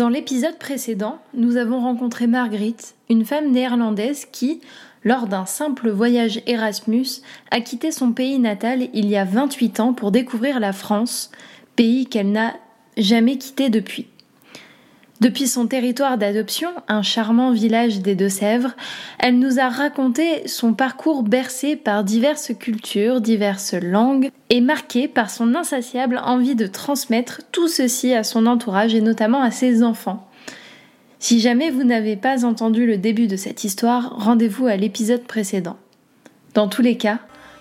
Dans l'épisode précédent, nous avons rencontré Marguerite, une femme néerlandaise qui, lors d'un simple voyage Erasmus, a quitté son pays natal il y a 28 ans pour découvrir la France, pays qu'elle n'a jamais quitté depuis. Depuis son territoire d'adoption, un charmant village des Deux-Sèvres, elle nous a raconté son parcours bercé par diverses cultures, diverses langues, et marqué par son insatiable envie de transmettre tout ceci à son entourage et notamment à ses enfants. Si jamais vous n'avez pas entendu le début de cette histoire, rendez-vous à l'épisode précédent. Dans tous les cas,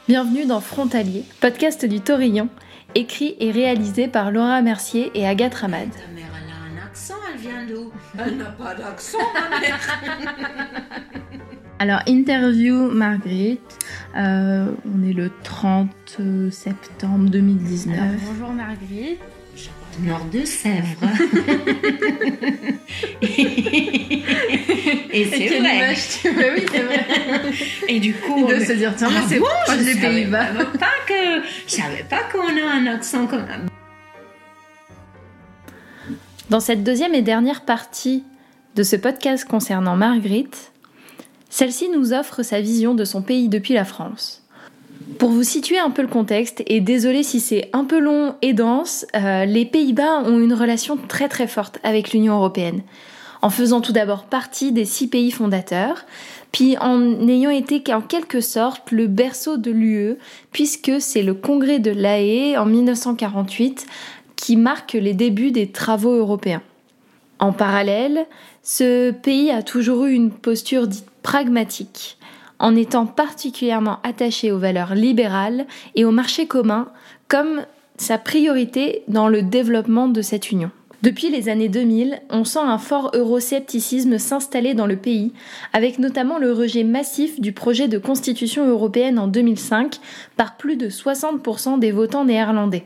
bienvenue dans Frontalier, podcast du Torillon, écrit et réalisé par Laura Mercier et Agathe Ramad. Elle vient d'où? Elle n'a pas d'accent, ma mère. Alors, interview Marguerite. Euh, on est le 30 septembre 2019. Alors, bonjour Marguerite. Nord de Sèvres. et c'est vrai. oui, c'est vrai. Et du coup, de se dire tiens, ah c'est bon, je des Pays-Bas. Pas que je savais pas qu'on a un accent comme dans cette deuxième et dernière partie de ce podcast concernant Marguerite, celle-ci nous offre sa vision de son pays depuis la France. Pour vous situer un peu le contexte, et désolé si c'est un peu long et dense, euh, les Pays-Bas ont une relation très très forte avec l'Union européenne, en faisant tout d'abord partie des six pays fondateurs, puis en ayant été en quelque sorte le berceau de l'UE, puisque c'est le congrès de l'AE en 1948 qui marque les débuts des travaux européens. En parallèle, ce pays a toujours eu une posture dite pragmatique, en étant particulièrement attaché aux valeurs libérales et au marché commun comme sa priorité dans le développement de cette union. Depuis les années 2000, on sent un fort euroscepticisme s'installer dans le pays, avec notamment le rejet massif du projet de constitution européenne en 2005 par plus de 60% des votants néerlandais.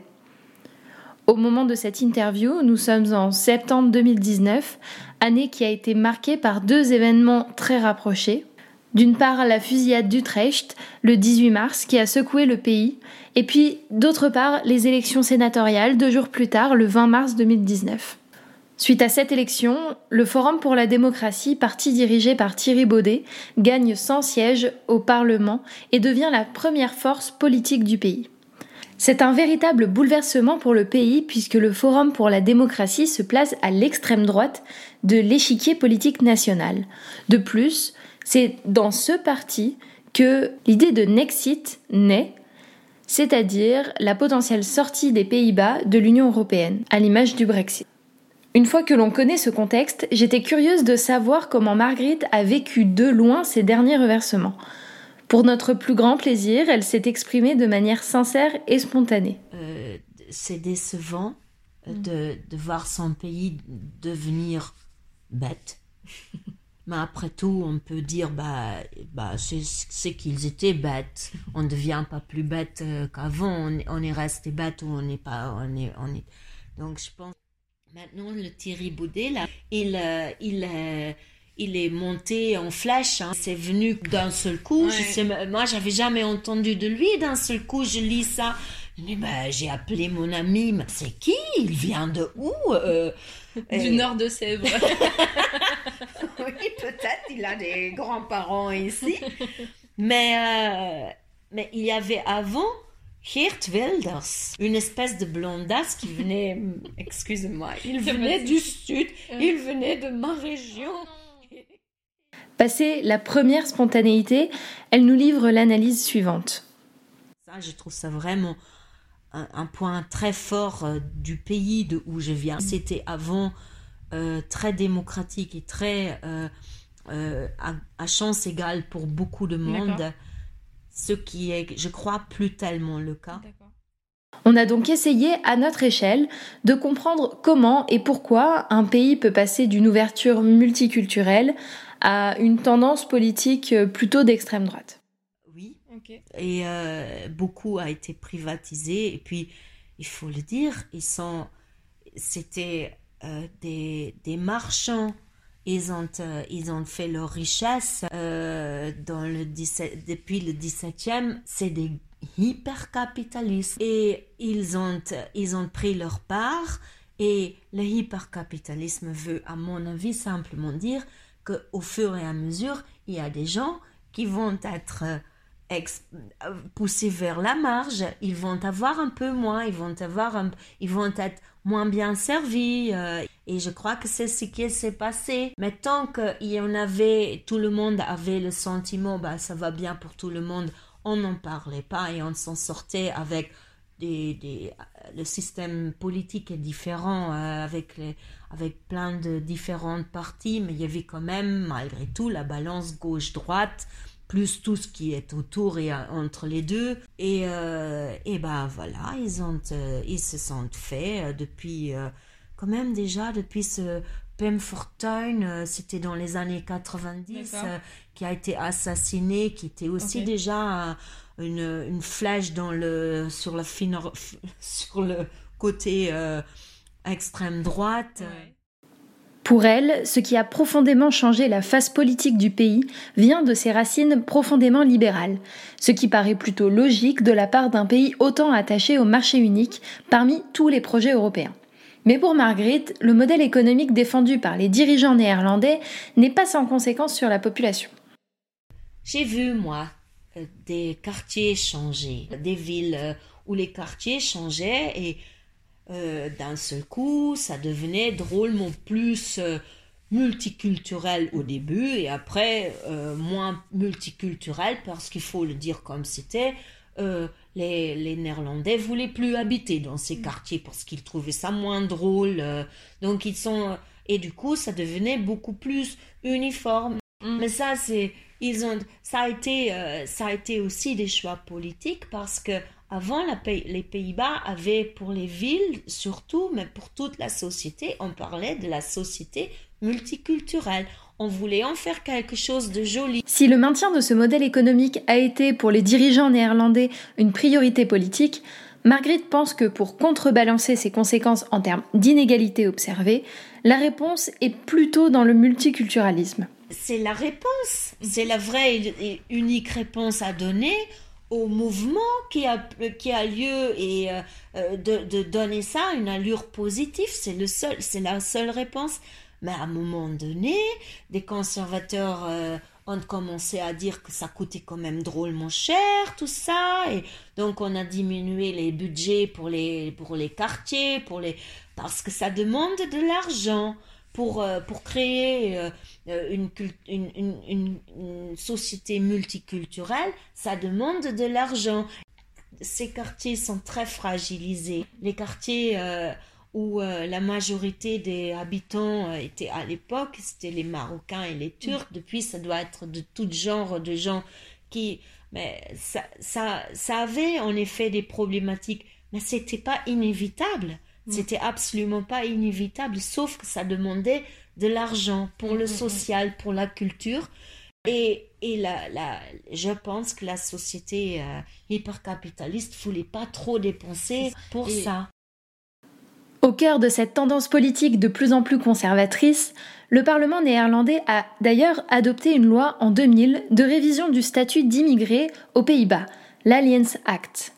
Au moment de cette interview, nous sommes en septembre 2019, année qui a été marquée par deux événements très rapprochés. D'une part, la fusillade d'Utrecht, le 18 mars, qui a secoué le pays, et puis d'autre part, les élections sénatoriales deux jours plus tard, le 20 mars 2019. Suite à cette élection, le Forum pour la démocratie, parti dirigé par Thierry Baudet, gagne 100 sièges au Parlement et devient la première force politique du pays. C'est un véritable bouleversement pour le pays puisque le Forum pour la démocratie se place à l'extrême droite de l'échiquier politique national. De plus, c'est dans ce parti que l'idée de Nexit naît, c'est-à-dire la potentielle sortie des Pays-Bas de l'Union européenne, à l'image du Brexit. Une fois que l'on connaît ce contexte, j'étais curieuse de savoir comment Marguerite a vécu de loin ces derniers reversements. Pour notre plus grand plaisir, elle s'est exprimée de manière sincère et spontanée. Euh, c'est décevant euh, mm. de, de, voir son pays devenir bête. Mais après tout, on peut dire, bah, bah c'est qu'ils étaient bêtes. On ne devient pas plus bête euh, qu'avant. On, est resté bête ou on n'est pas. On est, on est... Donc je pense. Maintenant, le Thierry Boudet, là, il, il, il est monté en flèche. Hein. C'est venu d'un seul coup. Je moi, j'avais jamais entendu de lui. D'un seul coup, je lis ça. Ben, j'ai appelé mon ami. C'est qui? Il vient de où? Euh, Du nord de Sèvres. oui, peut-être. Il a des grands-parents ici. Mais, euh, mais il y avait avant Geert Wilders, une espèce de blondasse qui venait, excusez-moi, il venait du sud, il venait de ma région. Passé la première spontanéité, elle nous livre l'analyse suivante. Ça, je trouve ça vraiment un, point très fort euh, du pays de où je viens. C'était avant euh, très démocratique et très euh, à, chance égale pour beaucoup de monde, ce qui est, je crois, plus tellement le cas. On a donc essayé, à notre échelle, de comprendre comment et pourquoi un pays peut passer d'une ouverture multiculturelle à une tendance politique euh, plutôt d'extrême droite. Oui. Et euh, beaucoup a été privatisé. Et puis, il faut le dire, ils sont, c'était euh, des, des, marchands. Ils ont, ils ont fait leur richesse dans le 17, depuis le 17e. C'est des hyper capitalistes. Et ils ont, ils ont pris leur part Et le hypercapitalisme veut, à mon avis, simplement dire qu'au fur et à mesure, il y a des gens qui vont être euh, poussés vers la marge, ils vont avoir un peu moins, ils vont avoir ils vont être moins bien servis. Euh, et je crois que c'est ce qui s'est passé. Mais tant qu'il y en avait, tout le monde avait le sentiment, bah, ça va bien pour tout le monde, on n'en parlait pas et on s'en sortait avec des, des, le système politique est différent euh, avec, les, avec plein de différentes parties, mais il y avait quand même, malgré tout, la balance gauche-droite, plus tout ce qui est autour et euh, entre les deux. Et, euh, et ben voilà, ils, ont, ils se sont faits depuis, quand même déjà, depuis ce Pem Fortuyn, c'était dans les années 90, qui a été assassiné, qui était aussi déjà une, une, flèche dans le, sur, la sur le côté euh, extrême droite. Pour elle, ce qui a profondément changé la face politique du pays vient de ses racines profondément libérales, ce qui paraît plutôt logique de la part d'un pays autant attaché au marché unique parmi tous les projets européens. Mais pour Marguerite, le modèle économique défendu par les dirigeants néerlandais n'est pas sans conséquence sur la population. J'ai vu, moi, euh, des quartiers changeaient, des villes euh, où les quartiers changeaient et euh, d'un seul coup, ça devenait drôlement plus multiculturel au début et après moins multiculturel parce qu'il faut le dire comme c'était. les, les, Néerlandais voulaient plus habiter dans ces quartiers parce qu'ils trouvaient ça moins drôle. donc ils sont et du coup ça devenait beaucoup plus uniforme. Mm. Mais ça c'est ils ont, ça a été, euh, ça a été aussi des choix politiques parce que avant la, les Pays-Bas avaient pour les villes surtout, mais pour toute la société, on parlait de la société multiculturelle. On voulait en faire quelque chose de joli. Si le maintien de ce modèle économique a été pour les dirigeants néerlandais une priorité politique, Marguerite pense que pour contrebalancer ces conséquences en termes d'inégalité observées, la réponse est plutôt dans le multiculturalisme. C'est la réponse, c'est la vraie et unique réponse à donner au mouvement qui a, qui a lieu et euh, euh, de, donner ça une allure positive, c'est seul, la seule réponse. Mais à un moment donné, des conservateurs euh, ont commencé à dire que ça coûtait quand même drôlement cher, tout ça, et donc on a diminué les budgets pour les, pour les quartiers, pour les, parce que ça demande de l'argent pour, euh, pour créer euh, une, une, une, une, société multiculturelle, ça demande de l'argent. Ces quartiers sont très fragilisés. Les quartiers euh, où euh, la majorité des habitants euh, étaient à l'époque, c'était les Marocains et les Turcs. Depuis, ça doit être de tout genre de gens qui... Mais ça, ça, ça avait en effet des problématiques, mais c'était pas inévitable. Mm. C'était absolument pas inévitable, sauf que ça demandait de l'argent pour le mm, mm, social, pour la culture. Et, et la, la, je pense que la société euh, hypercapitaliste voulait pas trop dépenser pour ça. Au cœur de cette tendance politique de plus en plus conservatrice, le Parlement néerlandais a d'ailleurs adopté une loi en 2000 de révision du statut d'immigré aux Pays-Bas, l'Alliance Act.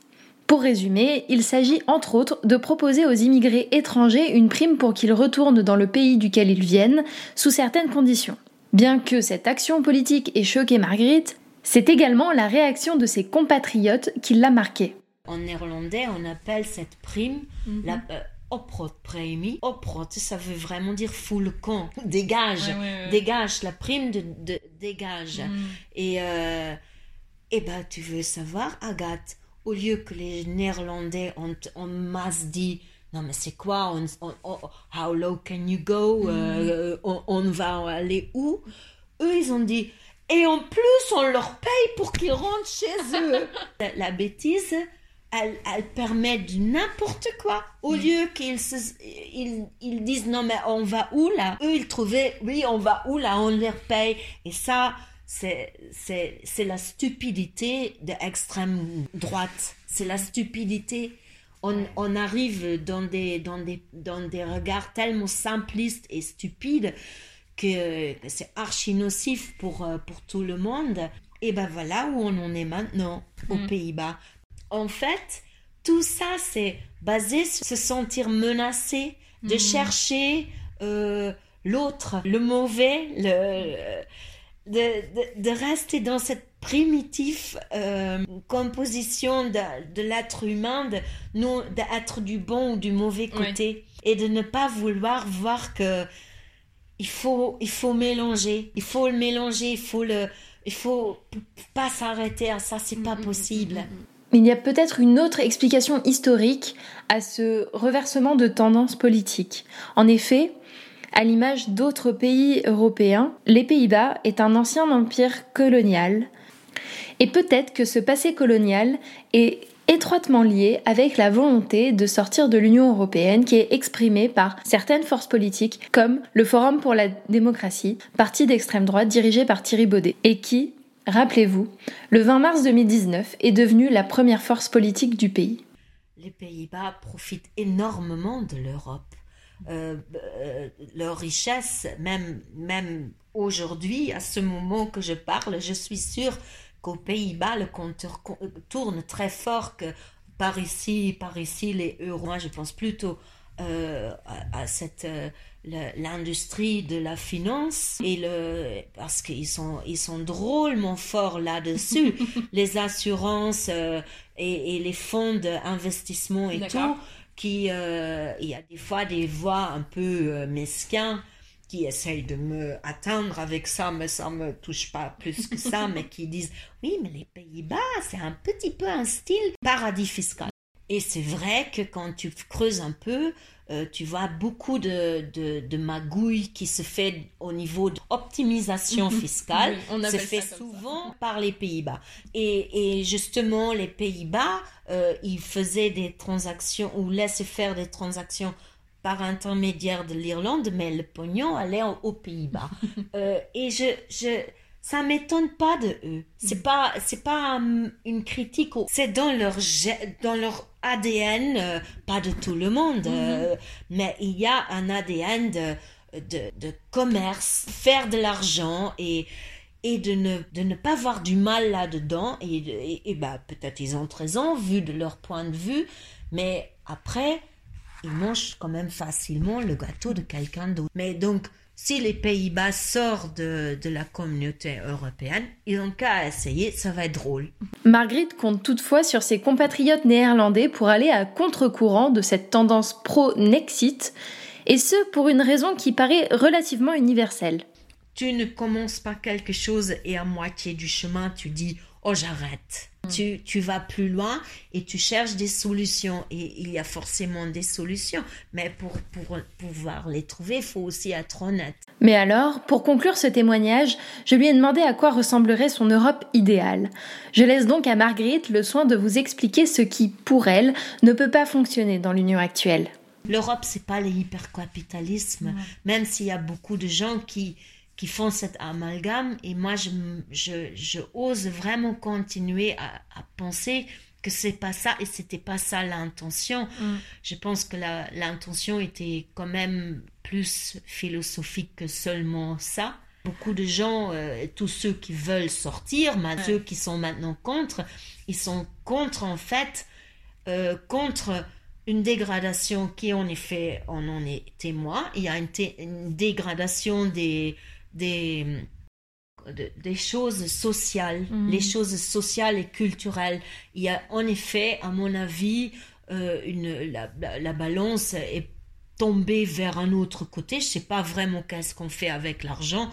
Pour résumer, il s'agit entre autres de proposer aux immigrés étrangers une prime pour qu'ils retournent dans le pays duquel ils viennent, sous certaines conditions. Bien que cette action politique ait choqué Marguerite, c'est également la réaction de ses compatriotes qui l'a marquée. En néerlandais, on appelle cette prime mhm. la, euh, Oprot Premi. Oprot, ça veut vraiment dire full camp. Dégage, dégage, la prime de, dégage. Mm. Et, euh, et ben, tu veux savoir, Agathe, au lieu que les Néerlandais ont en masse dit non mais c'est quoi on, How low can you go mm. euh, on, va aller où? Eux ils ont dit et en plus on leur paye pour qu'ils rentrent chez eux. la bêtise, elle, elle permet de n'importe quoi. Au mm. lieu qu'ils ils, ils, disent non mais on va où là? Eux ils trouvaient oui on va où là? On les paye. Et ça c'est, c'est, c'est la stupidité de l'extrême droite. C'est la stupidité. On, on, arrive dans des, dans, des, dans des regards tellement simplistes et stupides que, que c'est archi nocif pour, euh, pour tout le monde. Et ben voilà où on en est maintenant, aux mm. Pays-Bas. En fait, tout ça, c'est basé sur se sentir menacé, de Mhm. chercher euh, l'autre, le mauvais, le, de, de- de rester dans cette primitive euh, composition de, de l'être humain, de non d'être du bon ou du mauvais côté, et de ne pas vouloir voir que il faut, il faut mélanger, il faut le mélanger, il faut le, il faut pas s'arrêter à ça, c'est Mm, pas possible. Mais il y a peut-être une autre explication historique à ce reversement de tendances politiques. En effet, à l'image d'autres pays européens, les Pays-Bas est un ancien empire colonial. Et peut-être que ce passé colonial est étroitement lié avec la volonté de sortir de l'Union européenne qui est exprimée par certaines forces politiques comme le Forum pour la démocratie, parti d'extrême droite dirigé par Thierry Baudet, et qui, rappelez-vous, le 20 mars 2019 est devenu la première force politique du pays. Les Pays-Bas profitent énormément de l'Europe. Euh, euh, leur richesse, même, même aujourd'hui, à ce moment que je parle, je suis sûre qu'aux Pays-Bas, le compteur co- tourne très fort que par ici, par ici, les euros. Je pense plutôt euh, à, à cette euh, l'industrie de la finance et le parce qu'ils sont ils sont drôlement forts là-dessus les assurances euh, et, et les fonds d'investissement et tout qui euh, il y a des fois des voix un peu euh, mesquins qui essayent de me atteindre avec ça, mais ça me touche pas plus que ça, mais qui disent oui, mais les Pays-Bas, c'est un petit peu un style paradis fiscal. Et c'est vrai que quand tu creuses un peu, euh, tu vois beaucoup de, de, de magouilles qui se fait au niveau d'optimisation fiscale. Oui, on se fait ça souvent par les Pays-Bas. Et, et justement, les Pays-Bas, euh, ils faisaient des transactions ou laissaient faire des transactions par intermédiaire de l'Irlande, mais le pognon allait au- aux Pays-Bas. Euh, et je, je, ça m'étonne pas de eux. C'est pas, c'est pas une critique. au- C'est dans leur, dans leur ADN, euh, pas de tout le monde, euh, mais il y a un ADN de, de, commerce, faire de l'argent et et de ne, pas voir du mal là-dedans. Et, et, bah, peut-être ils ont raison, vu de leur point de vue, mais après, ils mangent quand même facilement le gâteau de quelqu'un d'autre. Mais donc, si les Pays-Bas sortent de, de la communauté européenne, ils ont qu'à essayer, ça va être drôle. Marguerite compte toutefois sur ses compatriotes néerlandais pour aller à contre-courant de cette tendance pro-Nexit, et ce pour une raison qui paraît relativement universelle. tu ne commences pas quelque chose et à moitié du chemin, tu dis Oh, j'arrête. Tu, tu vas plus loin et tu cherches des solutions. Et il y a forcément des solutions. Mais pour, pour pouvoir les trouver, il faut aussi être honnête. Mais alors, pour conclure ce témoignage, je lui ai demandé à quoi ressemblerait son Europe idéale. Je laisse donc à Marguerite le soin de vous expliquer ce qui, pour elle, ne peut pas fonctionner dans l'Union actuelle. L'Europe, c'est pas le hypercapitalisme, même s'il y a beaucoup de gens qui, qui font cet amalgame. Et moi, je, je, je ose vraiment continuer à, à penser que c'est pas ça et c'était pas ça l'intention. Je pense que l'intention était quand même plus philosophique que seulement ça. Beaucoup de gens, euh, tous ceux qui veulent sortir, mais ceux qui sont maintenant contre, ils sont contre en fait, euh, contre une dégradation qui en effet, on en est témoin. Il y a une dégradation des, des, de- des choses sociales, Mhm. les choses sociales et culturelles. Il y a en effet, à mon avis, euh, une, la, la- la balance est tombée vers un autre côté. Je sais pas vraiment qu'est-ce qu'on fait avec l'argent.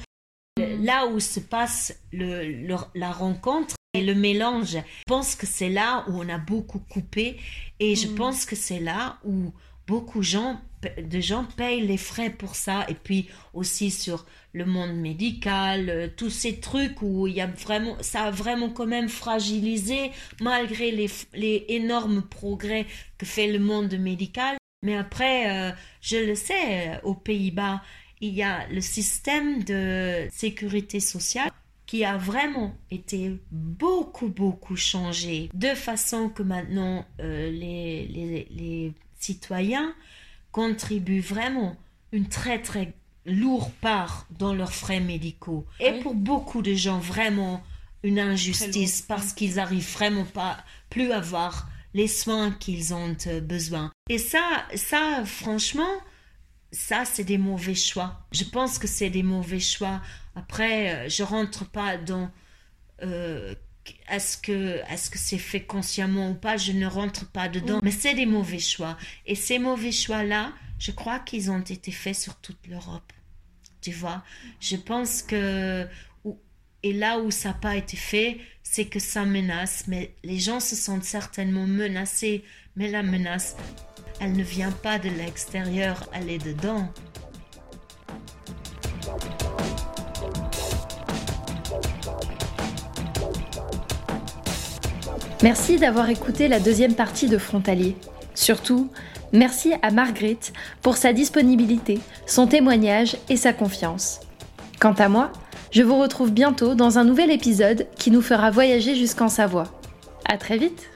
Là où se passe le, le- la rencontre et le mélange, je pense que c'est là où on a beaucoup coupé et je Mhm. pense que c'est là où beaucoup gens, de gens payent les frais pour ça et puis aussi sur le monde médical, euh, tous ces trucs où il y a vraiment, ça a vraiment quand même fragilisé malgré les, les énormes progrès que fait le monde médical. Mais après, euh, je le sais, euh, aux Pays-Bas, il y a le système de sécurité sociale qui a vraiment été beaucoup, beaucoup changé, de façon que maintenant les, les, les citoyens contribuent vraiment une très, très lourde part dans leurs frais médicaux. Et oui. pour beaucoup de gens, vraiment une injustice parce qu'ils arrivent vraiment pas plus à avoir les soins qu'ils ont besoin. Et ça, ça, franchement, ça, c'est des mauvais choix. Je pense que c'est des mauvais choix. Après, euh, je rentre pas dans euh, est-ce que est-ce que c'est fait consciemment ou pas. Je ne rentre pas dedans. Mais c'est des mauvais choix. Et ces mauvais choix-là, je crois qu'ils ont été faits sur toute l'Europe. Tu vois, je pense que et là où ça n'a pas été fait, c'est que ça menace. Mais les gens se sentent certainement menacés. Mais la menace, elle ne vient pas de l'extérieur, elle est dedans. Merci d'avoir écouté la deuxième partie de Frontalier. Surtout, merci à Marguerite pour sa disponibilité, son témoignage et sa confiance. Quant à moi, je vous retrouve bientôt dans un nouvel épisode qui nous fera voyager jusqu'en Savoie. À très vite!